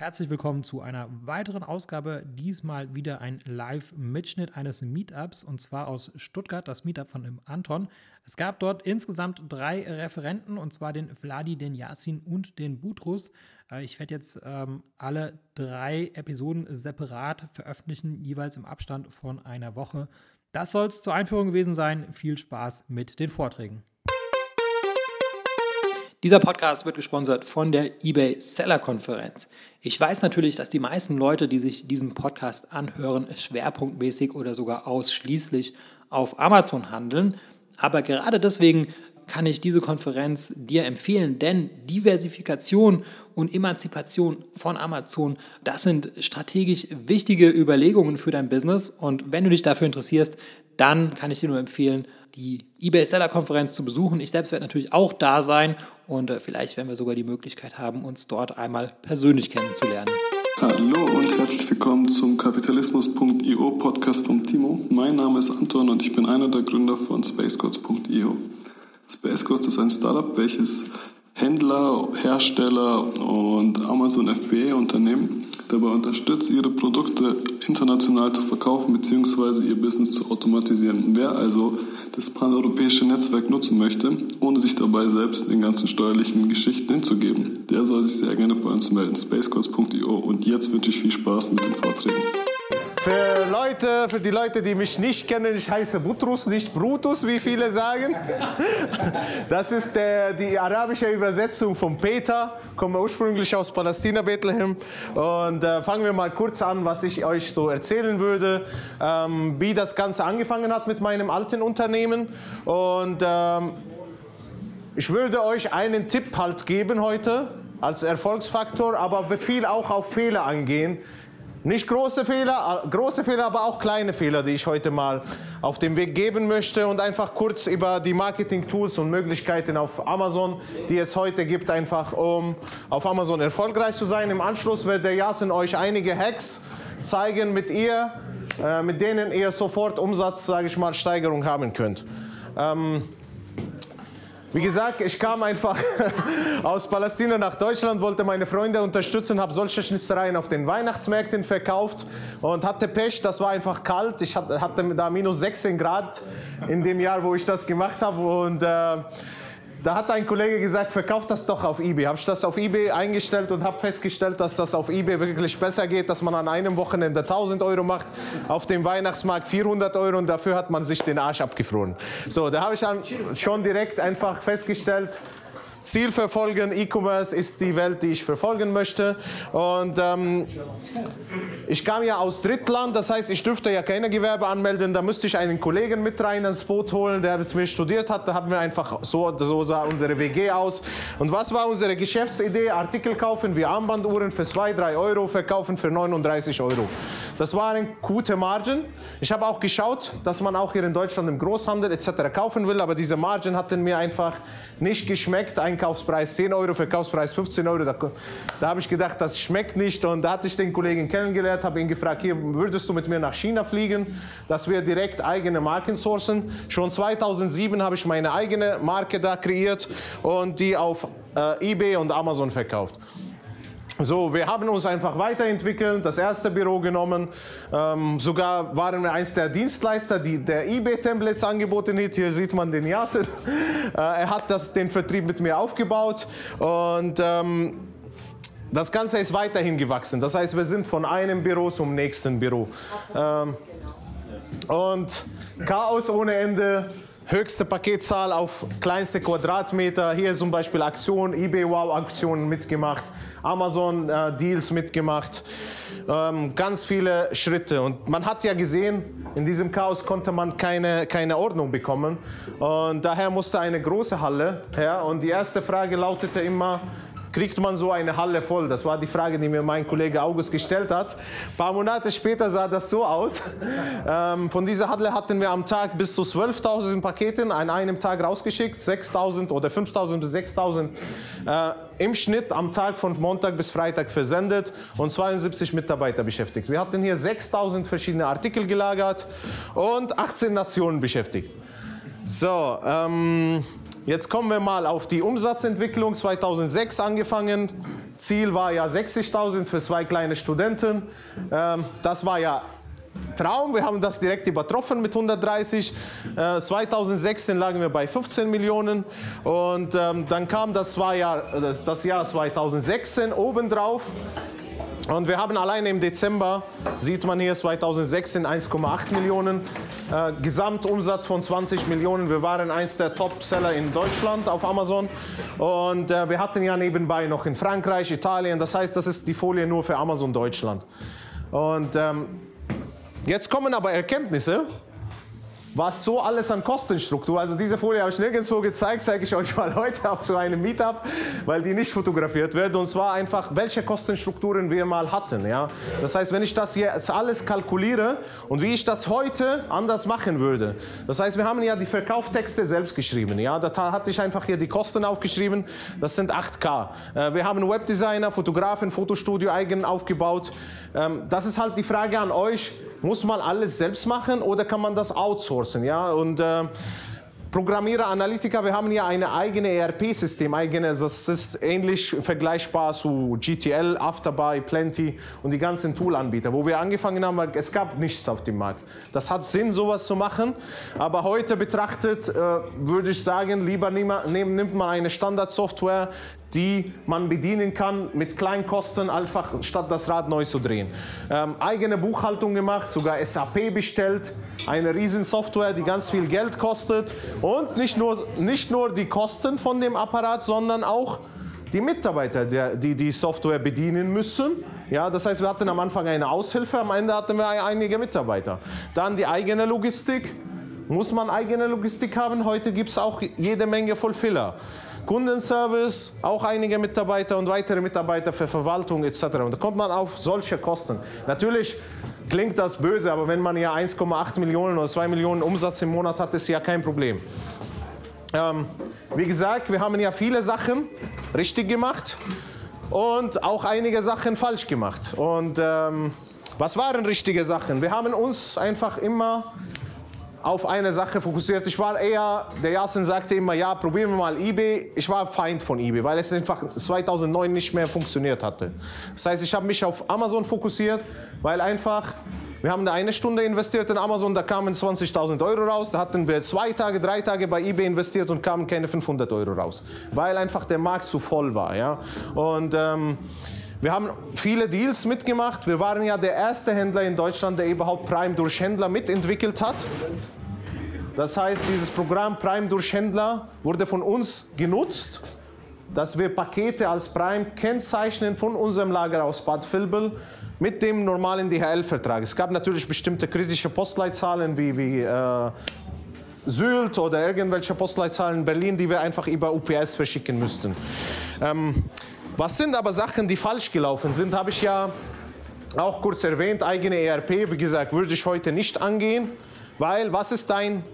Herzlich willkommen zu einer weiteren Ausgabe. Diesmal wieder ein Live-Mitschnitt eines Meetups und zwar aus Stuttgart, das Meetup von Anton. Es gab dort insgesamt drei Referenten und zwar den Vladi, den Yasin und den Butrus. Äh, ich werde jetzt ähm, alle drei Episoden separat veröffentlichen, jeweils im Abstand von einer Woche. Das soll es zur Einführung gewesen sein. Viel Spaß mit den Vorträgen. Dieser Podcast wird gesponsert von der eBay Seller Konferenz. Ich weiß natürlich, dass die meisten Leute, die sich diesen Podcast anhören, schwerpunktmäßig oder sogar ausschließlich auf Amazon handeln. Aber gerade deswegen kann ich diese Konferenz dir empfehlen, denn Diversifikation und Emanzipation von Amazon, das sind strategisch wichtige Überlegungen für dein Business. Und wenn du dich dafür interessierst, dann kann ich dir nur empfehlen, die eBay Seller Konferenz zu besuchen. Ich selbst werde natürlich auch da sein und äh, vielleicht werden wir sogar die Möglichkeit haben, uns dort einmal persönlich kennenzulernen. Hallo und herzlich willkommen zum Kapitalismus.io Podcast von Timo. Mein Name ist Anton und ich bin einer der Gründer von SpaceGods.io. SpaceGods ist ein Startup, welches Händler, Hersteller und Amazon FBA Unternehmen dabei unterstützt, ihre Produkte international zu verkaufen bzw. ihr Business zu automatisieren. Wer also das paneuropäische Netzwerk nutzen möchte, ohne sich dabei selbst den ganzen steuerlichen Geschichten hinzugeben, der soll sich sehr gerne bei uns melden, spacecodes.io. Und jetzt wünsche ich viel Spaß mit den Vorträgen. Für Leute, für die Leute, die mich nicht kennen, ich heiße Butrus, nicht Brutus, wie viele sagen. Das ist der, die arabische Übersetzung von Peter, komme ursprünglich aus Palästina, Bethlehem. Und äh, fangen wir mal kurz an, was ich euch so erzählen würde, ähm, wie das Ganze angefangen hat mit meinem alten Unternehmen. Und ähm, ich würde euch einen Tipp halt geben heute als Erfolgsfaktor, aber viel auch auf Fehler angehen nicht große Fehler, große Fehler, aber auch kleine Fehler, die ich heute mal auf den Weg geben möchte und einfach kurz über die Marketing-Tools und Möglichkeiten auf Amazon, die es heute gibt, einfach um auf Amazon erfolgreich zu sein. Im Anschluss wird der Jasen euch einige Hacks zeigen, mit ihr, äh, mit denen ihr sofort Umsatz, sage ich mal, Steigerung haben könnt. Ähm, wie gesagt, ich kam einfach aus Palästina nach Deutschland, wollte meine Freunde unterstützen, habe solche Schnitzereien auf den Weihnachtsmärkten verkauft und hatte Pech, das war einfach kalt. Ich hatte da minus 16 Grad in dem Jahr, wo ich das gemacht habe und äh, da hat ein Kollege gesagt, verkauf das doch auf eBay. Habe ich das auf eBay eingestellt und habe festgestellt, dass das auf eBay wirklich besser geht, dass man an einem Wochenende 1000 Euro macht, auf dem Weihnachtsmarkt 400 Euro und dafür hat man sich den Arsch abgefroren. So, da habe ich schon direkt einfach festgestellt, Ziel verfolgen, E-Commerce ist die Welt, die ich verfolgen möchte. Und ähm, ich kam ja aus Drittland, das heißt, ich dürfte ja keine Gewerbe anmelden. Da müsste ich einen Kollegen mit rein ins Boot holen, der mit mir studiert hat. Da hatten wir einfach so, so sah unsere WG aus. Und was war unsere Geschäftsidee? Artikel kaufen wie Armbanduhren für 2, 3 Euro, verkaufen für 39 Euro. Das war eine gute Margin. Ich habe auch geschaut, dass man auch hier in Deutschland im Großhandel etc. kaufen will, aber diese Margin hatten mir einfach nicht geschmeckt. Einkaufspreis 10 Euro, Verkaufspreis 15 Euro. Da, da habe ich gedacht, das schmeckt nicht. Und da hatte ich den Kollegen kennengelernt, habe ihn gefragt, hier würdest du mit mir nach China fliegen, dass wir direkt eigene Marken sourcen. Schon 2007 habe ich meine eigene Marke da kreiert und die auf äh, eBay und Amazon verkauft. So, wir haben uns einfach weiterentwickelt, das erste Büro genommen. Ähm, sogar waren wir eins der Dienstleister, die der eBay-Templates angeboten hat. Hier sieht man den Yasser. Äh, er hat das, den Vertrieb mit mir aufgebaut und ähm, das Ganze ist weiterhin gewachsen. Das heißt, wir sind von einem Büro zum nächsten Büro. Ähm, und Chaos ohne Ende höchste Paketzahl auf kleinste Quadratmeter. Hier zum Beispiel Aktion, eBay Wow Aktionen mitgemacht, Amazon äh, Deals mitgemacht. Ähm, ganz viele Schritte. Und man hat ja gesehen, in diesem Chaos konnte man keine, keine Ordnung bekommen. Und daher musste eine große Halle her. Und die erste Frage lautete immer, kriegt man so eine Halle voll? Das war die Frage, die mir mein Kollege August gestellt hat. Ein paar Monate später sah das so aus. Ähm, von dieser Halle hatten wir am Tag bis zu 12.000 Pakete an einem Tag rausgeschickt, 6.000 oder 5.000 bis 6.000 äh, im Schnitt am Tag von Montag bis Freitag versendet und 72 Mitarbeiter beschäftigt. Wir hatten hier 6.000 verschiedene Artikel gelagert und 18 Nationen beschäftigt. So, ähm, Jetzt kommen wir mal auf die Umsatzentwicklung. 2006 angefangen. Ziel war ja 60.000 für zwei kleine Studenten. Ähm, das war ja Traum. Wir haben das direkt übertroffen mit 130. Äh, 2016 lagen wir bei 15 Millionen. Und ähm, dann kam das, Jahr, das Jahr 2016 obendrauf. Und wir haben allein im Dezember, sieht man hier 2016 1,8 Millionen, äh, Gesamtumsatz von 20 Millionen. Wir waren eins der Top-Seller in Deutschland auf Amazon. Und äh, wir hatten ja nebenbei noch in Frankreich, Italien. Das heißt, das ist die Folie nur für Amazon Deutschland. Und ähm, jetzt kommen aber Erkenntnisse was so alles an Kostenstruktur, also diese Folie habe ich nirgendwo gezeigt, zeige ich euch mal heute auf so einem Meetup, weil die nicht fotografiert wird und zwar einfach, welche Kostenstrukturen wir mal hatten. Ja? Das heißt, wenn ich das jetzt alles kalkuliere und wie ich das heute anders machen würde. Das heißt, wir haben ja die Verkauftexte selbst geschrieben. Ja? Da hatte ich einfach hier die Kosten aufgeschrieben, das sind 8K. Äh, wir haben Webdesigner, Fotografen, Fotostudio eigen aufgebaut. Ähm, das ist halt die Frage an euch, muss man alles selbst machen oder kann man das outsourcen? Ja? Und äh, Programmierer, Analytiker, wir haben ja ein eigenes ERP-System, das ist ähnlich vergleichbar zu GTL, Afterbuy, Plenty und die ganzen Tool-Anbieter. Wo wir angefangen haben, es gab nichts auf dem Markt. Das hat Sinn, sowas zu machen, aber heute betrachtet äh, würde ich sagen, lieber nimmt man eine Standardsoftware, die man bedienen kann mit kleinen Kosten, einfach statt das Rad neu zu drehen. Ähm, eigene Buchhaltung gemacht, sogar SAP bestellt, eine Riesensoftware, die ganz viel Geld kostet und nicht nur, nicht nur die Kosten von dem Apparat, sondern auch die Mitarbeiter, die die Software bedienen müssen. Ja, das heißt, wir hatten am Anfang eine Aushilfe, am Ende hatten wir einige Mitarbeiter. Dann die eigene Logistik. Muss man eigene Logistik haben? Heute gibt es auch jede Menge Fulfiller. Kundenservice, auch einige Mitarbeiter und weitere Mitarbeiter für Verwaltung etc. Und da kommt man auf solche Kosten. Natürlich klingt das böse, aber wenn man ja 1,8 Millionen oder 2 Millionen Umsatz im Monat hat, ist ja kein Problem. Ähm, wie gesagt, wir haben ja viele Sachen richtig gemacht und auch einige Sachen falsch gemacht. Und ähm, was waren richtige Sachen? Wir haben uns einfach immer auf eine Sache fokussiert. Ich war eher, der Jasen sagte immer, ja, probieren wir mal eBay. Ich war Feind von eBay, weil es einfach 2009 nicht mehr funktioniert hatte. Das heißt, ich habe mich auf Amazon fokussiert, weil einfach, wir haben da eine Stunde investiert in Amazon, da kamen 20.000 Euro raus. Da hatten wir zwei Tage, drei Tage bei eBay investiert und kamen keine 500 Euro raus, weil einfach der Markt zu voll war. Ja? Und... Ähm, wir haben viele Deals mitgemacht. Wir waren ja der erste Händler in Deutschland, der überhaupt Prime durch Händler mitentwickelt hat. Das heißt, dieses Programm Prime durch Händler wurde von uns genutzt, dass wir Pakete als Prime kennzeichnen von unserem Lager aus Bad Vilbel mit dem normalen DHL-Vertrag. Es gab natürlich bestimmte kritische Postleitzahlen wie, wie äh, Sylt oder irgendwelche Postleitzahlen in Berlin, die wir einfach über UPS verschicken müssten. Ähm, was sind aber Sachen, die falsch gelaufen sind, habe ich ja auch kurz erwähnt. Eigene ERP, wie gesagt, würde ich heute nicht angehen, weil was ist dein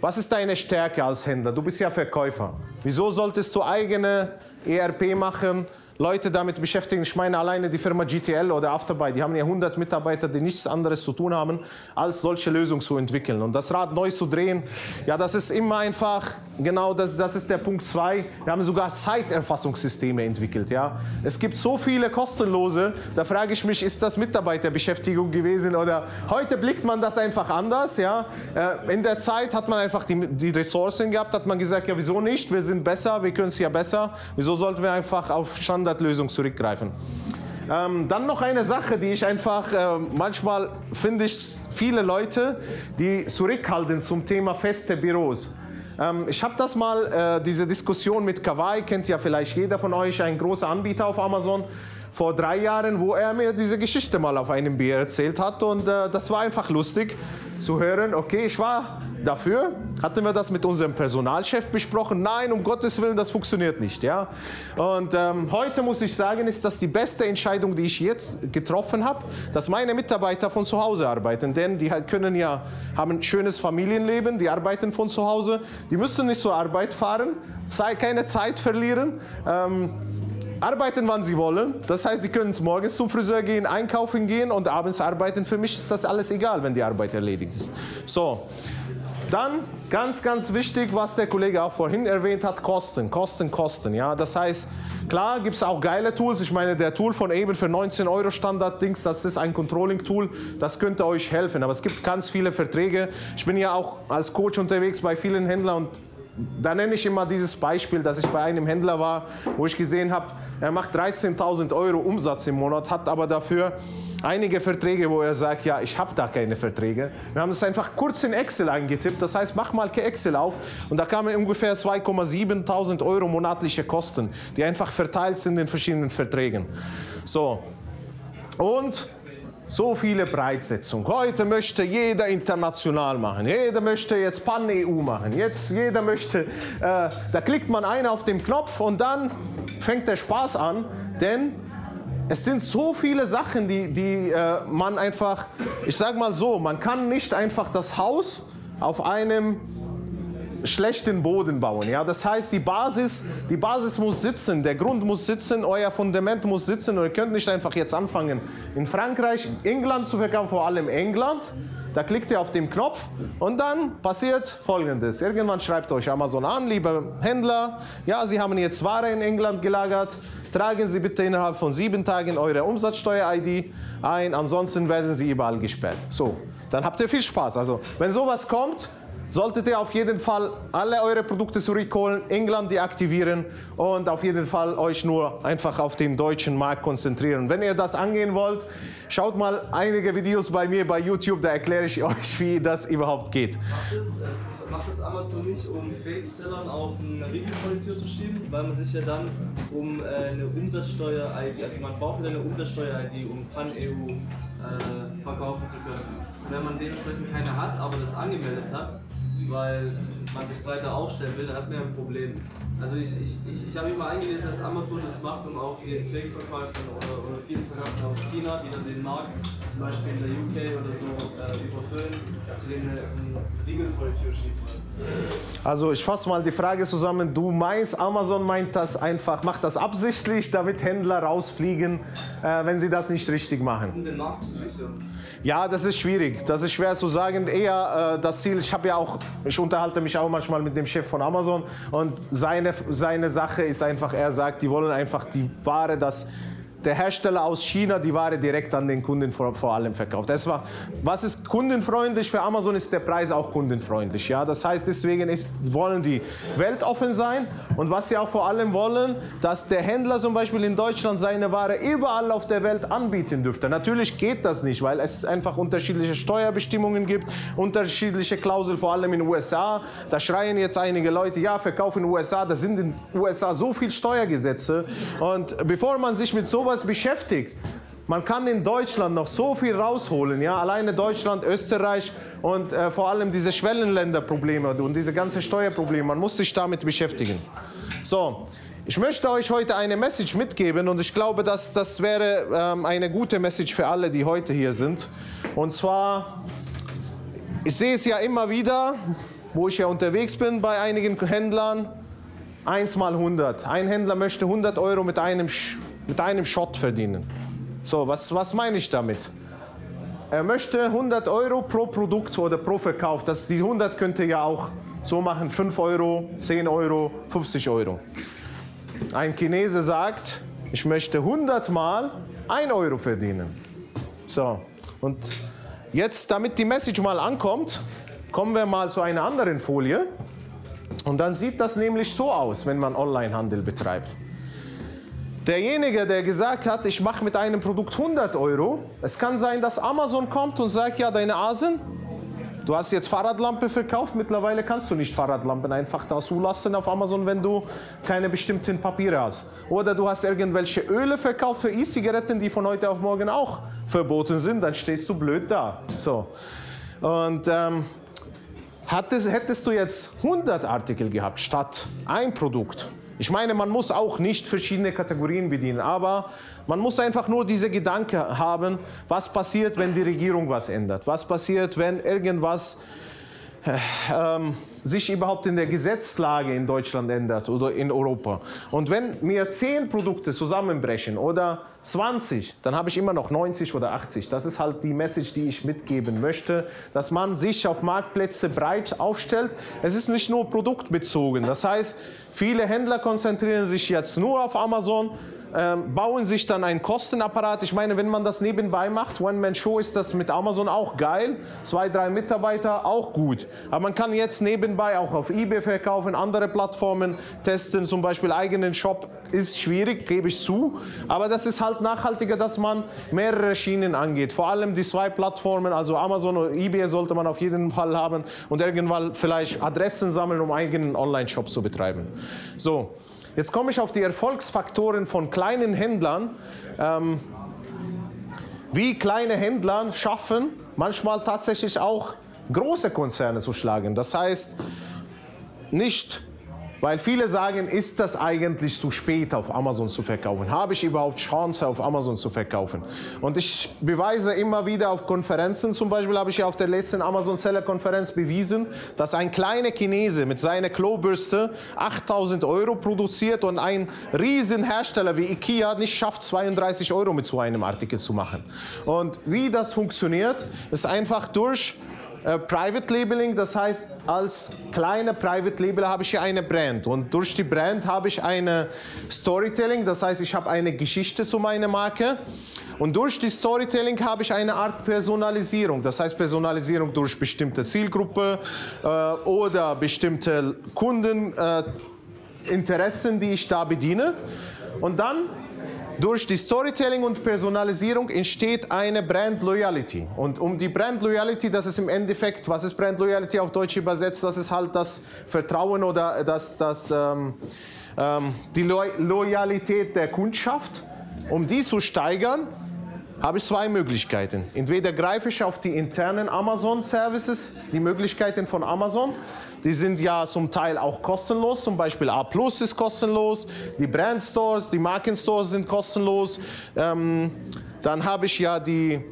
was ist deine Stärke als Händler? Du bist ja Verkäufer. Wieso solltest du eigene ERP machen? Leute damit beschäftigen. Ich meine alleine die Firma GTL oder Afterbuy, die haben ja 100 Mitarbeiter, die nichts anderes zu tun haben, als solche Lösungen zu entwickeln. Und das Rad neu zu drehen, ja, das ist immer einfach, genau das, das ist der Punkt 2. Wir haben sogar Zeiterfassungssysteme entwickelt. Ja. Es gibt so viele kostenlose, da frage ich mich, ist das Mitarbeiterbeschäftigung gewesen oder heute blickt man das einfach anders. Ja. Äh, in der Zeit hat man einfach die, die Ressourcen gehabt, hat man gesagt, ja, wieso nicht? Wir sind besser, wir können es ja besser. Wieso sollten wir einfach auf Stand Standardlösung zurückgreifen. Ähm, dann noch eine Sache, die ich einfach, äh, manchmal finde ich viele Leute, die zurückhalten zum Thema feste Büros. Ähm, ich habe das mal, äh, diese Diskussion mit Kawaii, kennt ja vielleicht jeder von euch, ein großer Anbieter auf Amazon, vor drei Jahren, wo er mir diese Geschichte mal auf einem Bier erzählt hat und äh, das war einfach lustig zu hören, okay, ich war dafür, hatten wir das mit unserem Personalchef besprochen, nein, um Gottes Willen, das funktioniert nicht. Ja? Und ähm, heute muss ich sagen, ist das die beste Entscheidung, die ich jetzt getroffen habe, dass meine Mitarbeiter von zu Hause arbeiten, denn die können ja, haben ein schönes Familienleben, die arbeiten von zu Hause, die müssen nicht zur Arbeit fahren, keine Zeit verlieren. Ähm, arbeiten, wann sie wollen. Das heißt, sie können morgens zum Friseur gehen, einkaufen gehen und abends arbeiten. Für mich ist das alles egal, wenn die Arbeit erledigt ist. So. Dann ganz, ganz wichtig, was der Kollege auch vorhin erwähnt hat, Kosten, Kosten, Kosten. Ja, das heißt, klar gibt es auch geile Tools. Ich meine, der Tool von eben für 19 Euro Standard-Dings, das ist ein Controlling-Tool, das könnte euch helfen. Aber es gibt ganz viele Verträge. Ich bin ja auch als Coach unterwegs bei vielen Händlern und da nenne ich immer dieses Beispiel, dass ich bei einem Händler war, wo ich gesehen habe, er macht 13.000 Euro Umsatz im Monat, hat aber dafür einige Verträge, wo er sagt, ja, ich habe da keine Verträge. Wir haben das einfach kurz in Excel eingetippt. Das heißt, mach mal Excel auf und da kamen ungefähr 2,7.000 Euro monatliche Kosten, die einfach verteilt sind in verschiedenen Verträgen. So. Und so viele Breitsetzung. Heute möchte jeder international machen. Jeder möchte jetzt Pan-EU machen. Jetzt jeder möchte, äh, da klickt man ein auf den Knopf und dann fängt der Spaß an, denn es sind so viele Sachen, die, die äh, man einfach, ich sag mal so, man kann nicht einfach das Haus auf einem schlechten Boden bauen. Ja? Das heißt, die Basis, die Basis muss sitzen, der Grund muss sitzen, euer Fundament muss sitzen und ihr könnt nicht einfach jetzt anfangen, in Frankreich, England zu verkaufen, vor allem England. Da klickt ihr auf den Knopf und dann passiert folgendes. Irgendwann schreibt euch Amazon an, liebe Händler, ja, Sie haben jetzt Ware in England gelagert, tragen Sie bitte innerhalb von sieben Tagen eure Umsatzsteuer-ID ein, ansonsten werden Sie überall gesperrt. So, dann habt ihr viel Spaß. Also, wenn sowas kommt, solltet ihr auf jeden Fall alle eure Produkte zurückholen, England deaktivieren und auf jeden Fall euch nur einfach auf den deutschen Markt konzentrieren. Wenn ihr das angehen wollt, schaut mal einige Videos bei mir bei YouTube, da erkläre ich euch, wie das überhaupt geht. Macht es, äh, Amazon nicht, um Fake-Sellern auch eine Riegel vor die Tür zu schieben, weil man sich ja dann um äh, eine Umsatzsteuer-ID, also man braucht eine Umsatzsteuer-ID, um Pan-EU äh, verkaufen zu können. Und wenn man dementsprechend keine hat, aber das angemeldet hat, weil man sich breiter aufstellen will, dann hat man ja ein Problem. Also ich, ich, ich, ich habe mich mal eingelesen, dass Amazon das macht, um auch ihren Fake-Verkäufern oder, oder vielen Verkäufern aus China, die dann den Markt zum Beispiel in der UK oder so äh, überfüllen, dass sie denen einen Riegel vor die Tür schieben. Also ich fasse mal die Frage zusammen. Du meinst, Amazon meint das einfach, macht das absichtlich, damit Händler rausfliegen, äh, wenn sie das nicht richtig machen. Um den Markt zu sichern. Ja, das ist schwierig. Das ist schwer zu sagen. Eher äh, das Ziel, ich habe ja auch, ich unterhalte mich auch manchmal mit dem Chef von Amazon und seine, seine Sache ist einfach, er sagt, die wollen einfach die Ware, das der Hersteller aus China die Ware direkt an den Kunden vor, vor allem verkauft. Das war, was ist kundenfreundlich für Amazon, ist der Preis auch kundenfreundlich. Ja? Das heißt, deswegen ist, wollen die weltoffen sein und was sie auch vor allem wollen, dass der Händler zum Beispiel in Deutschland seine Ware überall auf der Welt anbieten dürfte. Natürlich geht das nicht, weil es einfach unterschiedliche Steuerbestimmungen gibt, unterschiedliche Klauseln, vor allem in den USA. Da schreien jetzt einige Leute, ja, Verkauf in den USA, da sind in den USA so viele Steuergesetze. Und bevor man sich mit sowas beschäftigt, man kann in Deutschland noch so viel rausholen, ja, alleine Deutschland, Österreich und äh, vor allem diese Schwellenländerprobleme und diese ganzen Steuerprobleme, man muss sich damit beschäftigen. So, ich möchte euch heute eine Message mitgeben und ich glaube, dass das wäre ähm, eine gute Message für alle, die heute hier sind. Und zwar, ich sehe es ja immer wieder, wo ich ja unterwegs bin bei einigen Händlern, 1 mal 100. Ein Händler möchte 100 Euro mit einem, mit einem Shot verdienen. So, was, was meine ich damit? Er möchte 100 Euro pro Produkt oder pro Verkauf. Das, die 100 könnte ja auch so machen, 5 Euro, 10 Euro, 50 Euro. Ein Chinese sagt, ich möchte 100 Mal 1 Euro verdienen. So, und jetzt, damit die Message mal ankommt, kommen wir mal zu einer anderen Folie. Und dann sieht das nämlich so aus, wenn man Onlinehandel betreibt. Derjenige, der gesagt hat, ich mache mit einem Produkt 100 Euro, es kann sein, dass Amazon kommt und sagt, ja, deine Asen, du hast jetzt Fahrradlampe verkauft, mittlerweile kannst du nicht Fahrradlampen einfach da zulassen auf Amazon, wenn du keine bestimmten Papiere hast. Oder du hast irgendwelche Öle verkauft für E-Zigaretten, die von heute auf morgen auch verboten sind, dann stehst du blöd da. So. Und ähm, Hattest, hättest du jetzt 100 Artikel gehabt statt ein Produkt, ich meine, man muss auch nicht verschiedene Kategorien bedienen, aber man muss einfach nur diese Gedanke haben, was passiert, wenn die Regierung was ändert, was passiert, wenn irgendwas ähm, sich überhaupt in der Gesetzlage in Deutschland ändert oder in Europa. Und wenn mir zehn Produkte zusammenbrechen oder 20, dann habe ich immer noch 90 oder 80. Das ist halt die Message, die ich mitgeben möchte, dass man sich auf Marktplätze breit aufstellt. Es ist nicht nur produktbezogen. Das heißt, viele Händler konzentrieren sich jetzt nur auf Amazon ähm, bauen sich dann einen Kostenapparat. Ich meine, wenn man das nebenbei macht, One-Man-Show ist das mit Amazon auch geil. Zwei, drei Mitarbeiter auch gut. Aber man kann jetzt nebenbei auch auf eBay verkaufen, andere Plattformen testen, zum Beispiel eigenen Shop. Ist schwierig, gebe ich zu. Aber das ist halt nachhaltiger, dass man mehrere Schienen angeht. Vor allem die zwei Plattformen, also Amazon und eBay sollte man auf jeden Fall haben und irgendwann vielleicht Adressen sammeln, um eigenen Online-Shop zu betreiben. So. Jetzt komme ich auf die Erfolgsfaktoren von kleinen Händlern. Ähm, wie kleine Händler schaffen, manchmal tatsächlich auch große Konzerne zu schlagen. Das heißt, nicht weil viele sagen, ist das eigentlich zu spät auf Amazon zu verkaufen? Habe ich überhaupt Chance auf Amazon zu verkaufen? Und ich beweise immer wieder auf Konferenzen, zum Beispiel habe ich ja auf der letzten Amazon Seller Konferenz bewiesen, dass ein kleiner Chinese mit seiner Klobürste 8000 Euro produziert und ein Riesenhersteller wie Ikea nicht schafft, 32 Euro mit so einem Artikel zu machen. Und wie das funktioniert, ist einfach durch äh, Private Labeling, das heißt, als kleiner Private Label habe ich hier eine Brand und durch die Brand habe ich eine Storytelling, das heißt, ich habe eine Geschichte zu meiner Marke. Und durch die Storytelling habe ich eine Art Personalisierung. Das heißt Personalisierung durch bestimmte Zielgruppe äh, oder bestimmte Kundeninteressen, äh, die ich da bediene. Und dann durch die Storytelling und Personalisierung entsteht eine Brand Loyalty. Und um die Brand Loyalty, das ist im Endeffekt, was ist Brand Loyalty auf Deutsch übersetzt? Das ist halt das Vertrauen oder das, das, ähm, ähm, die Lo Loyalität der Kundschaft. Um die zu steigern, habe ich zwei Möglichkeiten. Entweder greife ich auf die internen Amazon-Services, die Möglichkeiten von Amazon. Die sind ja zum Teil auch kostenlos, zum Beispiel A Plus ist kostenlos, die Brandstores, die Markenstores sind kostenlos. Ähm, dann habe ich ja die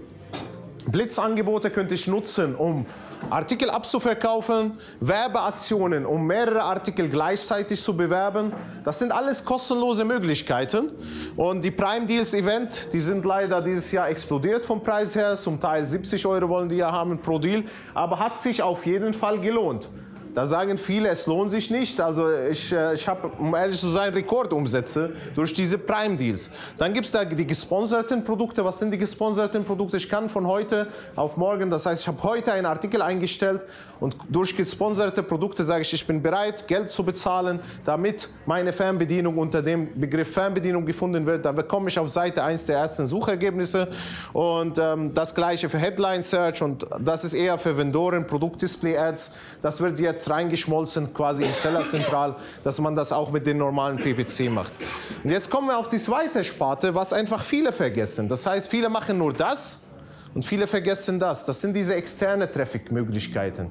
Blitzangebote, könnte ich nutzen, um Artikel abzuverkaufen, Werbeaktionen, um mehrere Artikel gleichzeitig zu bewerben. Das sind alles kostenlose Möglichkeiten. Und die Prime Deals Event, die sind leider dieses Jahr explodiert vom Preis her. Zum Teil 70 Euro wollen die ja haben pro Deal, aber hat sich auf jeden Fall gelohnt. Da sagen viele, es lohnt sich nicht. Also ich, äh, ich habe, um ehrlich zu sein, Rekordumsätze durch diese Prime-Deals. Dann gibt es da die gesponserten Produkte. Was sind die gesponserten Produkte? Ich kann von heute auf morgen, das heißt, ich habe heute einen Artikel eingestellt und durch gesponserte Produkte sage ich, ich bin bereit, Geld zu bezahlen, damit meine Fernbedienung unter dem Begriff Fernbedienung gefunden wird. Dann bekomme ich auf Seite 1 der ersten Suchergebnisse. Und ähm, das gleiche für Headline Search und das ist eher für Vendoren, Produktdisplay Ads. Das wird jetzt reingeschmolzen quasi in Seller Zentral, dass man das auch mit den normalen PPC macht. Und jetzt kommen wir auf die zweite Sparte, was einfach viele vergessen. Das heißt, viele machen nur das und viele vergessen das. Das sind diese externe Traffic-Möglichkeiten.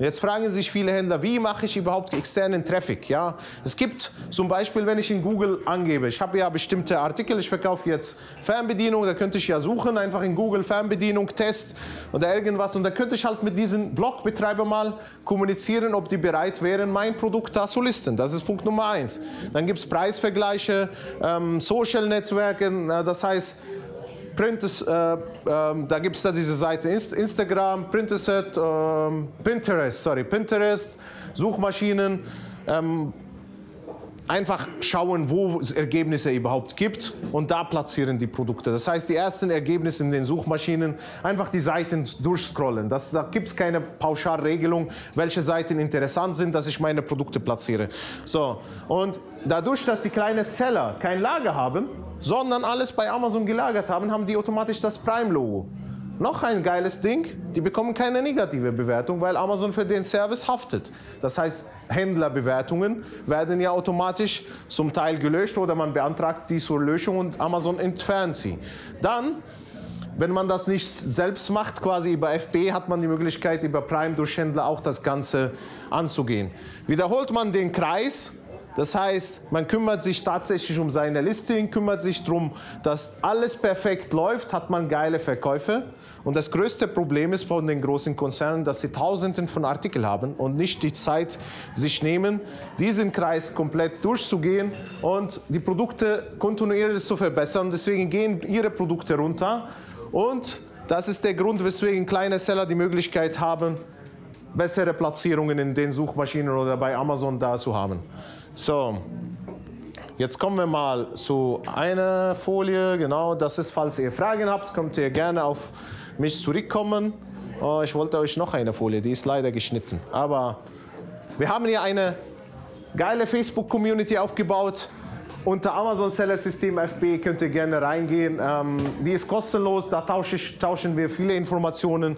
Jetzt fragen sich viele Händler, wie mache ich überhaupt externen Traffic? Ja, es gibt zum Beispiel, wenn ich in Google angebe, ich habe ja bestimmte Artikel, ich verkaufe jetzt Fernbedienung, da könnte ich ja suchen, einfach in Google Fernbedienung, Test oder irgendwas und da könnte ich halt mit diesen Blogbetreiber mal kommunizieren, ob die bereit wären, mein Produkt da zu listen. Das ist Punkt Nummer eins. Dann gibt es Preisvergleiche, ähm, Social-Netzwerke, das heißt, Print äh, äh, da gibt es da diese Seite Instagram, Printerset, äh, Pinterest, sorry, Pinterest, Suchmaschinen. Ähm, einfach schauen, wo es Ergebnisse überhaupt gibt und da platzieren die Produkte. Das heißt, die ersten Ergebnisse in den Suchmaschinen, einfach die Seiten durchscrollen. Das, da gibt es keine Pauschalregelung, welche Seiten interessant sind, dass ich meine Produkte platziere. So, und dadurch, dass die kleinen Seller kein Lager haben, sondern alles bei Amazon gelagert haben, haben die automatisch das Prime-Logo. Noch ein geiles Ding, die bekommen keine negative Bewertung, weil Amazon für den Service haftet. Das heißt, Händlerbewertungen werden ja automatisch zum Teil gelöscht oder man beantragt die zur Löschung und Amazon entfernt sie. Dann wenn man das nicht selbst macht, quasi über FB, hat man die Möglichkeit, über Prime durch Händler auch das Ganze anzugehen. Wiederholt man den Kreis, Das heißt, man kümmert sich tatsächlich um seine Listing, kümmert sich darum, dass alles perfekt läuft, hat man geile Verkäufe. Und das größte Problem ist von den großen Konzernen, dass sie Tausenden von Artikeln haben und nicht die Zeit sich nehmen, diesen Kreis komplett durchzugehen und die Produkte kontinuierlich zu verbessern. Deswegen gehen ihre Produkte runter. Und das ist der Grund, weswegen kleine Seller die Möglichkeit haben, bessere Platzierungen in den Suchmaschinen oder bei Amazon da zu haben. So, jetzt kommen wir mal zu einer Folie. Genau, das ist, falls ihr Fragen habt, könnt ihr gerne auf mich zurückkommen. Oh, ich wollte euch noch eine Folie, die ist leider geschnitten. Aber wir haben hier eine geile Facebook-Community aufgebaut. Unter Amazon Seller System FB könnt ihr gerne reingehen. Ähm, die ist kostenlos, da tauschen wir viele Informationen,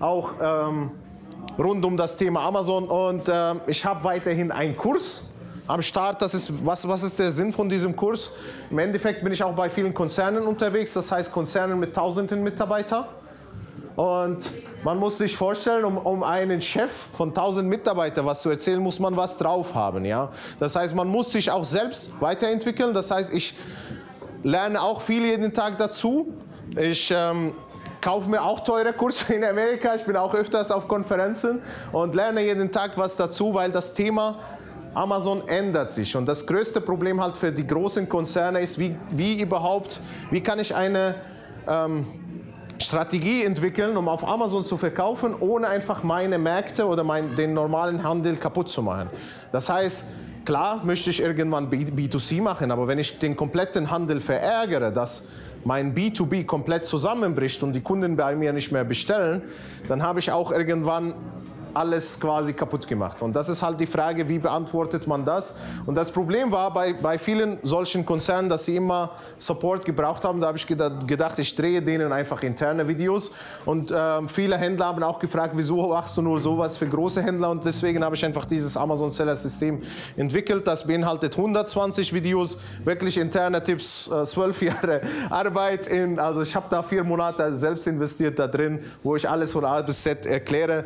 auch ähm, rund um das Thema Amazon. Und ähm, ich habe weiterhin einen Kurs am Start. Das ist, was, was ist der Sinn von diesem Kurs? Im Endeffekt bin ich auch bei vielen Konzernen unterwegs, das heißt Konzernen mit tausenden Mitarbeitern. Und man muss sich vorstellen, um, um einen Chef von 1000 Mitarbeitern was zu erzählen, muss man was drauf haben. Ja? Das heißt, man muss sich auch selbst weiterentwickeln. Das heißt, ich lerne auch viel jeden Tag dazu. Ich ähm, kaufe mir auch teure Kurse in Amerika. Ich bin auch öfters auf Konferenzen und lerne jeden Tag was dazu, weil das Thema Amazon ändert sich. Und das größte Problem halt für die großen Konzerne ist, wie, wie überhaupt, wie kann ich eine ähm, Strategie entwickeln, um auf Amazon zu verkaufen, ohne einfach meine Märkte oder mein, den normalen Handel kaputt zu machen. Das heißt, klar möchte ich irgendwann B2C machen, aber wenn ich den kompletten Handel verärgere, dass mein B2B komplett zusammenbricht und die Kunden bei mir nicht mehr bestellen, dann habe ich auch irgendwann alles quasi kaputt gemacht. Und das ist halt die Frage, wie beantwortet man das? Und das Problem war bei, bei vielen solchen Konzernen, dass sie immer Support gebraucht haben. Da habe ich gedacht, ich drehe denen einfach interne Videos. Und äh, viele Händler haben auch gefragt, wieso machst du nur sowas für große Händler? Und deswegen habe ich einfach dieses Amazon Seller System entwickelt. Das beinhaltet 120 Videos, wirklich interne Tipps, äh, zwölf äh, Jahre Arbeit. In, also ich habe da vier Monate selbst investiert da drin, wo ich alles von A bis Z erkläre.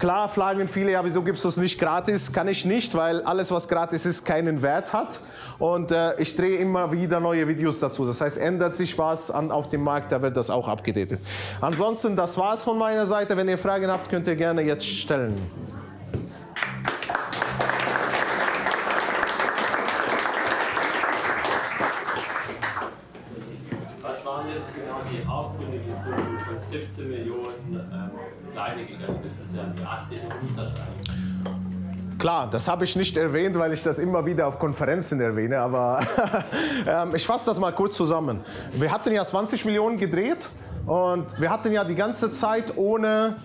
Klar fragen viele, ja, wieso gibst du es nicht gratis? Kann ich nicht, weil alles, was gratis ist, keinen Wert hat. Und äh, ich drehe immer wieder neue Videos dazu. Das heißt, ändert sich was an, auf dem Markt, da wird das auch abgedatet. Ansonsten, das war es von meiner Seite. Wenn ihr Fragen habt, könnt ihr gerne jetzt stellen. Was waren jetzt genau die Hauptgründe, wieso du von 17 Millionen ähm, pleite gegangen bist? Das ist ja Art, den Umsatz eigentlich. Klar, das habe ich nicht erwähnt, weil ich das immer wieder auf Konferenzen erwähne, aber ähm, ich fasse das mal kurz zusammen. Wir hatten ja 20 Millionen gedreht und wir hatten ja die ganze Zeit ohne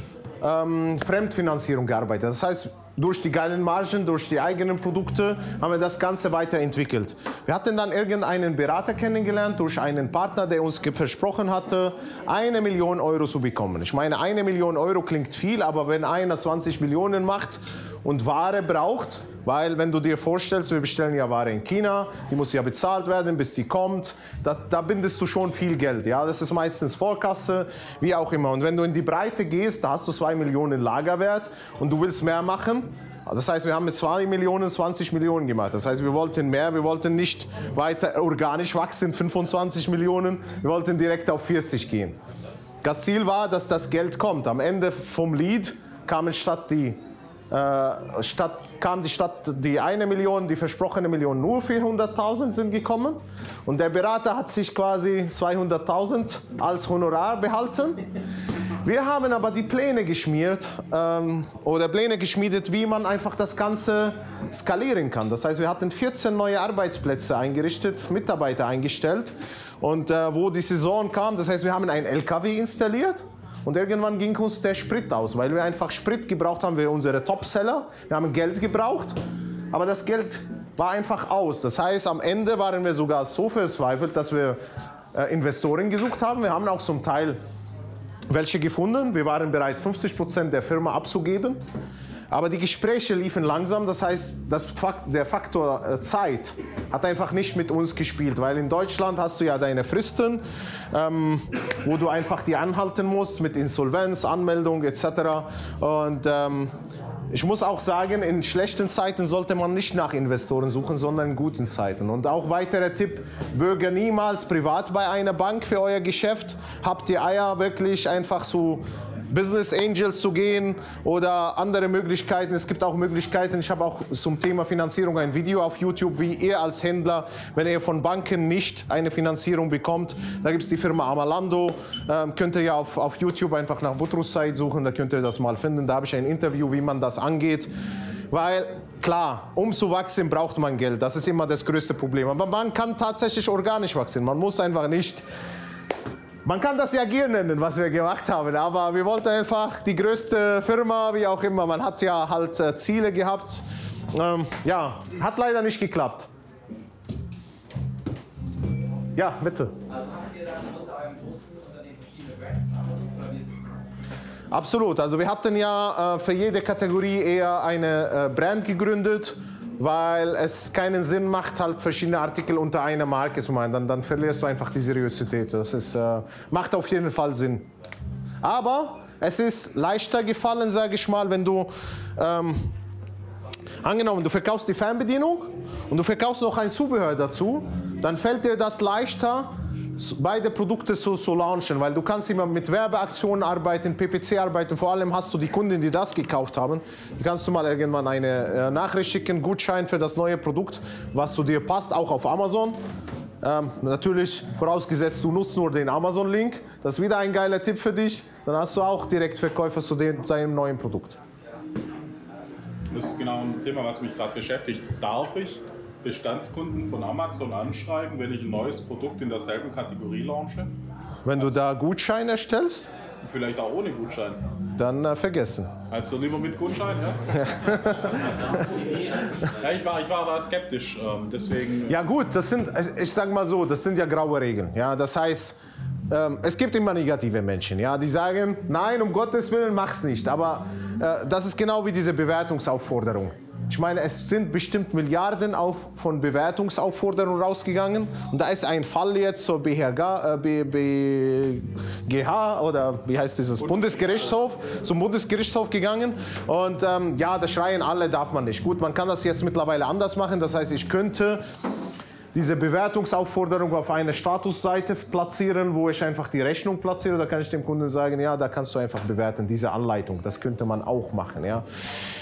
ähm, Fremdfinanzierung gearbeitet. Das heißt, durch die geilen Margen, durch die eigenen Produkte haben wir das Ganze weiterentwickelt. Wir hatten dann irgendeinen Berater kennengelernt durch einen Partner, der uns versprochen hatte, eine Million Euro zu bekommen. Ich meine, eine Million Euro klingt viel, aber wenn einer 20 Millionen macht und Ware braucht, weil wenn du dir vorstellst, wir bestellen ja Ware in China, die muss ja bezahlt werden, bis die kommt, da, da bindest du schon viel Geld. Ja? Das ist meistens Vorkasse, wie auch immer. Und wenn du in die Breite gehst, da hast du 2 Millionen Lagerwert und du willst mehr machen, das heißt, wir haben mit 2 Millionen 20 Millionen gemacht. Das heißt, wir wollten mehr, wir wollten nicht weiter organisch wachsen, 25 Millionen, wir wollten direkt auf 40 gehen. Das Ziel war, dass das Geld kommt. Am Ende vom Lied kamen statt die äh, kam die Stadt die eine Million, die versprochene Million, nur 400.000 sind gekommen. Und der Berater hat sich quasi 200.000 als Honorar behalten. Wir haben aber die Pläne geschmiert ähm, oder Pläne geschmiedet, wie man einfach das Ganze skalieren kann. Das heißt, wir hatten 14 neue Arbeitsplätze eingerichtet, Mitarbeiter eingestellt. Und äh, wo die Saison kam, das heißt, wir haben einen LKW installiert und irgendwann ging uns der Sprit aus, weil wir einfach Sprit gebraucht haben für unsere Topseller. Wir haben Geld gebraucht, aber das Geld war einfach aus. Das heißt, am Ende waren wir sogar so verzweifelt, dass wir äh, Investoren gesucht haben. Wir haben auch zum Teil welche gefunden. Wir waren bereit, 50 Prozent der Firma abzugeben. Aber die Gespräche liefen langsam, das heißt, das Fakt, der Faktor äh, Zeit hat einfach nicht mit uns gespielt, weil in Deutschland hast du ja deine Fristen, ähm, wo du einfach die anhalten musst mit Insolvenz, Anmeldung etc. Und ähm, ich muss auch sagen, in schlechten Zeiten sollte man nicht nach Investoren suchen, sondern in guten Zeiten. Und auch weiterer Tipp, bürge niemals privat bei einer Bank für euer Geschäft. Habt ihr Eier wirklich einfach so Business Angels zu gehen oder andere Möglichkeiten. Es gibt auch Möglichkeiten, ich habe auch zum Thema Finanzierung ein Video auf YouTube, wie ihr als Händler, wenn ihr von Banken nicht eine Finanzierung bekommt, da gibt es die Firma Amalando, ähm, könnt ihr ja auf, auf YouTube einfach nach Butrus Zeit suchen, da könnt ihr das mal finden. Da habe ich ein Interview, wie man das angeht. Weil klar, um zu wachsen braucht man Geld. Das ist immer das größte Problem. Aber man kann tatsächlich organisch wachsen. Man muss einfach nicht man kann das ja Gier nennen, was wir gemacht haben, aber wir wollten einfach die größte Firma, wie auch immer. Man hat ja halt äh, Ziele gehabt. Ähm, ja, hat leider nicht geklappt. Ja, bitte. Absolut. Also wir hatten ja äh, für jede Kategorie eher eine äh, Brand gegründet weil es keinen Sinn macht, halt verschiedene Artikel unter einer Marke zu machen. Dann, dann verlierst du einfach die Seriosität. Das ist, äh, macht auf jeden Fall Sinn. Aber es ist leichter gefallen, sage ich mal, wenn du, ähm, angenommen, du verkaufst die Fernbedienung und du verkaufst noch ein Zubehör dazu, dann fällt dir das leichter, beide Produkte zu, zu launchen, weil du kannst immer mit Werbeaktionen arbeiten, PPC arbeiten. Vor allem hast du die Kunden, die das gekauft haben. Die kannst du mal irgendwann eine äh, Nachricht schicken, Gutschein für das neue Produkt, was zu dir passt, auch auf Amazon. Ähm, natürlich vorausgesetzt, du nutzt nur den Amazon-Link. Das ist wieder ein geiler Tipp für dich. Dann hast du auch direkt Verkäufer zu deinem neuen Produkt. Das ist genau ein Thema, was mich gerade beschäftigt. Darf ich Bestandskunden von Amazon anschreiben, wenn ich ein neues Produkt in derselben Kategorie launche? Wenn du da Gutscheine erstellst? Vielleicht auch ohne Gutschein. Dann äh, vergessen. Also lieber mit Gutschein, ja? ja, ich war, ich war da skeptisch, ähm, deswegen. Ja gut, das sind, ich sag mal so, das sind ja graue Regeln. Ja, das heißt, ähm, es gibt immer negative Menschen, ja, die sagen, nein, um Gottes Willen, mach's nicht. Aber äh, das ist genau wie diese Bewertungsaufforderung. Ich meine, es sind bestimmt Milliarden auf, von Bewertungsaufforderungen rausgegangen. Und da ist ein Fall jetzt zur BHG, äh, BGH oder wie heißt dieses Bundesgerichtshof, zum Bundesgerichtshof gegangen. Und ähm, ja, da schreien alle, darf man nicht. Gut, man kann das jetzt mittlerweile anders machen. Das heißt, ich könnte diese Bewertungsaufforderung auf eine Statusseite platzieren, wo ich einfach die Rechnung platziere. Da kann ich dem Kunden sagen, ja, da kannst du einfach bewerten, diese Anleitung. Das könnte man auch machen. Ja.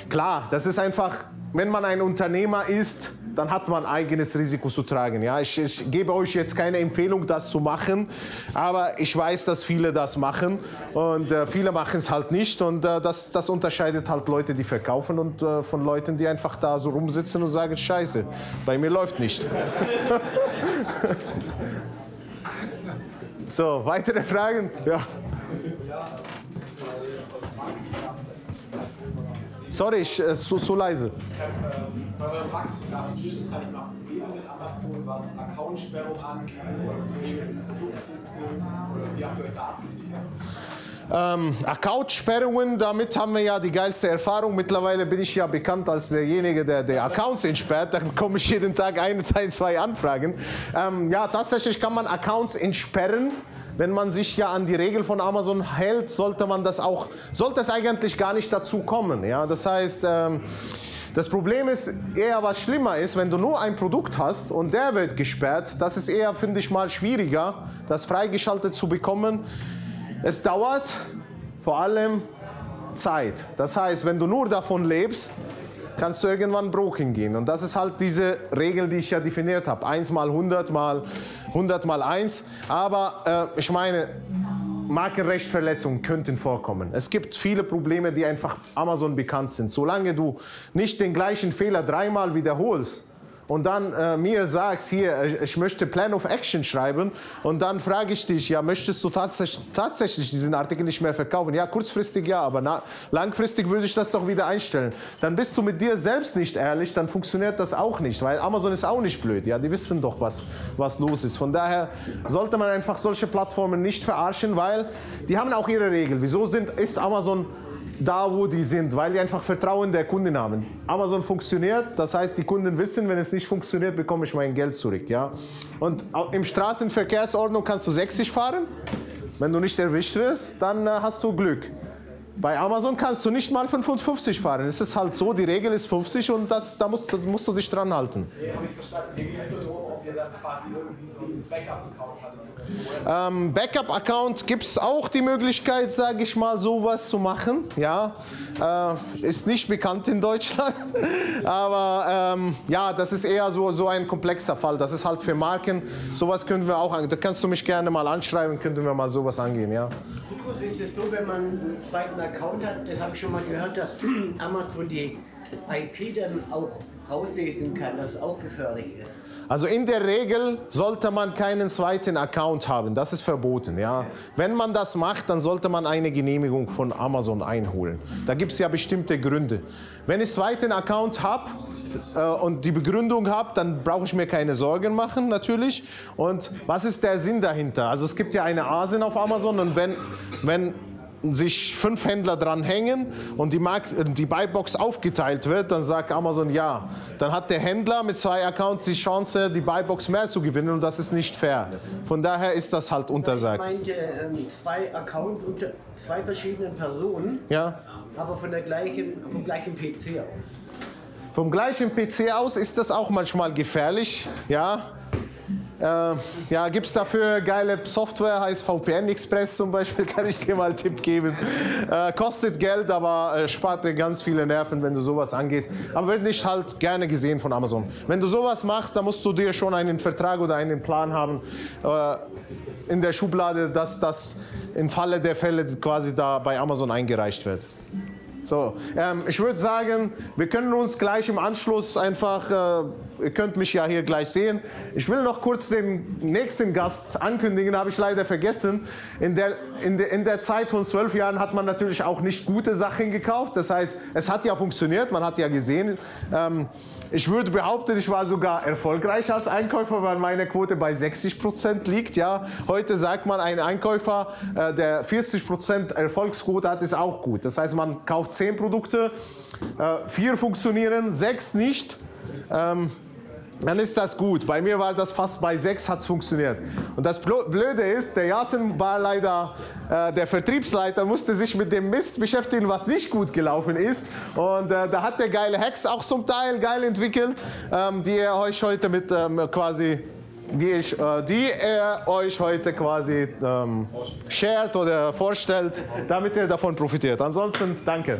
Klar, das ist einfach, wenn man ein Unternehmer ist, dann hat man eigenes Risiko zu tragen. Ja, ich, ich, gebe euch jetzt keine Empfehlung, das zu machen, aber ich weiß, dass viele das machen und äh, viele machen es halt nicht und äh, das, das unterscheidet halt Leute, die verkaufen und äh, von Leuten, die einfach da so rumsitzen und sagen, scheiße, bei mir läuft nicht. so, weitere Fragen? Ja. Sorry, ich, äh, so, so leise. Bei eurem Wachstum gab es zwischenzeitlich noch Amazon, was Accountsperrung angeht oder Probleme mit Produktlistings oder wie habt ihr euch da abgesichert? Ähm, Account-Sperrungen, damit haben wir ja die geilste Erfahrung. Mittlerweile bin ich ja bekannt als derjenige, der die Accounts entsperrt. Da bekomme ich jeden Tag ein, zwei Anfragen. Ähm, ja, tatsächlich kann man Accounts entsperren wenn man sich ja an die Regel von Amazon hält, sollte man das auch, sollte es eigentlich gar nicht dazu kommen. Ja? Das heißt, ähm, das Problem ist eher, was schlimmer ist, wenn du nur ein Produkt hast und der wird gesperrt, das ist eher, finde ich mal, schwieriger, das freigeschaltet zu bekommen. Es dauert vor allem Zeit. Das heißt, wenn du nur davon lebst, kannst du irgendwann broken gehen. Und das ist halt diese Regel, die ich ja definiert habe. 1 mal 100 mal 100 mal 1. Aber äh, ich meine, Markenrechtverletzungen könnten vorkommen. Es gibt viele Probleme, die einfach Amazon bekannt sind. Solange du nicht den gleichen Fehler dreimal wiederholst, und dann äh, mir sagst, hier, äh, ich möchte Plan of Action schreiben und dann frage ich dich, ja, möchtest du tats tatsächlich diesen Artikel nicht mehr verkaufen? Ja, kurzfristig ja, aber langfristig würde ich das doch wieder einstellen. Dann bist du mit dir selbst nicht ehrlich, dann funktioniert das auch nicht, weil Amazon ist auch nicht blöd, ja, die wissen doch, was, was los ist. Von daher sollte man einfach solche Plattformen nicht verarschen, weil die haben auch ihre Regeln. Wieso sind, ist Amazon da, wo die sind, weil die einfach Vertrauen der Kunden haben. Amazon funktioniert, das heißt, die Kunden wissen, wenn es nicht funktioniert, bekomme ich mein Geld zurück. Ja? Und im Straßenverkehrsordnung kannst du 60 fahren. Wenn du nicht erwischt wirst, dann äh, hast du Glück. Bei Amazon kannst du nicht mal 55 fahren. Es ist halt so, die Regel ist 50 und das, da musst, musst du dich dran halten. Nee, habe ich verstanden. Mir ging es nur darum, ob ihr dann quasi irgendwie so einen Backup-Account hattet. Ähm, Backup-Account gibt es auch die Möglichkeit, sage ich mal, sowas zu machen. Ja, äh, ist nicht bekannt in Deutschland, aber ähm, ja, das ist eher so, so ein komplexer Fall. Das ist halt für Marken. Sowas können wir auch, da kannst du mich gerne mal anschreiben, könnten wir mal sowas angehen, ja. Ist es so, wenn man einen zweiten Account hat, das habe ich schon mal gehört, dass Amazon die IP dann auch rauslesen kann, dass es auch gefährlich ist. Also in der Regel sollte man keinen zweiten Account haben. Das ist verboten. Ja. Wenn man das macht, dann sollte man eine Genehmigung von Amazon einholen. Da gibt es ja bestimmte Gründe. Wenn ich zweiten Account habe äh, und die Begründung habe, dann brauche ich mir keine Sorgen machen natürlich. Und was ist der Sinn dahinter? Also es gibt ja eine ASIN auf Amazon und wenn, wenn sich fünf Händler dran hängen und die, Markt, die Buybox aufgeteilt wird, dann sagt Amazon ja. Dann hat der Händler mit zwei Accounts die Chance, die Buybox mehr zu gewinnen und das ist nicht fair. Von daher ist das halt untersagt. Ich meinte ähm, zwei Accounts unter zwei verschiedenen Personen, Ja. aber von der gleichen, vom gleichen PC aus. Vom gleichen PC aus ist das auch manchmal gefährlich. Ja. Äh, ja, gibt es dafür geile Software, heißt VPN Express zum Beispiel, kann ich dir mal einen Tipp geben. Äh, kostet Geld, aber äh, spart dir ganz viele Nerven, wenn du sowas angehst. Aber wird nicht halt gerne gesehen von Amazon. Wenn du sowas machst, dann musst du dir schon einen Vertrag oder einen Plan haben äh, in der Schublade, dass das im Falle der Fälle quasi da bei Amazon eingereicht wird. So, ähm, ich würde sagen, wir können uns gleich im Anschluss einfach, äh, ihr könnt mich ja hier gleich sehen. Ich will noch kurz den nächsten Gast ankündigen, habe ich leider vergessen. In der, in, der, in der Zeit von zwölf Jahren hat man natürlich auch nicht gute Sachen gekauft. Das heißt, es hat ja funktioniert, man hat ja gesehen. Ähm, ich würde behaupten, ich war sogar erfolgreich als Einkäufer, weil meine Quote bei 60 Prozent liegt. Ja, heute sagt man, ein Einkäufer, äh, der 40 Prozent Erfolgsquote hat, ist auch gut. Das heißt, man kauft 10 Produkte, äh, vier funktionieren, sechs nicht. Ähm, dann ist das gut. Bei mir war das fast bei sechs, hat es funktioniert. Und das Blöde ist, der Jasen war leider, äh, der Vertriebsleiter musste sich mit dem Mist beschäftigen, was nicht gut gelaufen ist. Und äh, da hat der geile Hacks auch zum Teil geil entwickelt, ähm, die er euch heute mit ähm, quasi die, ich, äh, die er euch heute quasi ähm, shared oder vorstellt, damit ihr davon profitiert. Ansonsten danke.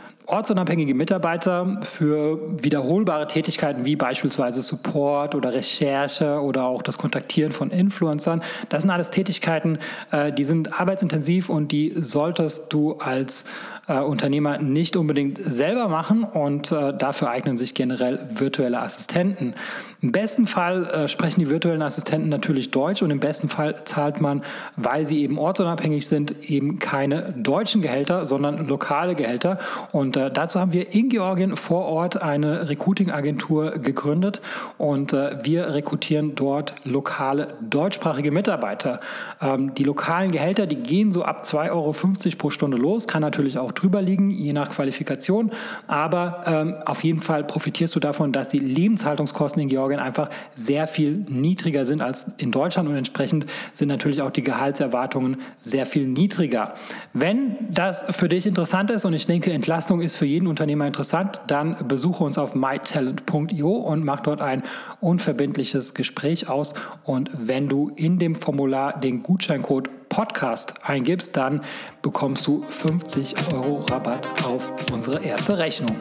ortsunabhängige Mitarbeiter für wiederholbare Tätigkeiten wie beispielsweise Support oder Recherche oder auch das Kontaktieren von Influencern. Das sind alles Tätigkeiten, äh, die sind arbeitsintensiv und die solltest du als äh, Unternehmer nicht unbedingt selber machen und äh, dafür eignen sich generell virtuelle Assistenten. Im besten Fall sprechen die virtuellen Assistenten natürlich Deutsch und im besten Fall zahlt man, weil sie eben ortsunabhängig sind, eben keine deutschen Gehälter, sondern lokale Gehälter und äh, dazu haben wir in Georgien vor Ort eine Recruiting-Agentur gegründet und äh, wir rekrutieren dort lokale deutschsprachige Mitarbeiter. Ähm, die lokalen Gehälter, die gehen so ab 2,50 Euro pro Stunde los, kann natürlich auch drüber liegen, je nach Qualifikation, aber ähm, auf jeden Fall profitierst du davon, dass die Lebenshaltungskosten in Georgien einfach sehr viel niedriger sind als in Deutschland und entsprechend sind natürlich auch die Gehaltserwartungen sehr viel niedriger. Wenn das für dich interessant ist und ich denke, Entlastung ist für jeden Unternehmer interessant, dann besuche uns auf mytalent.io und mach dort ein unverbindliches Gespräch aus. Und wenn du in dem Formular den Gutscheincode Podcast eingibst, dann bekommst du 50 Euro Rabatt auf unsere erste Rechnung.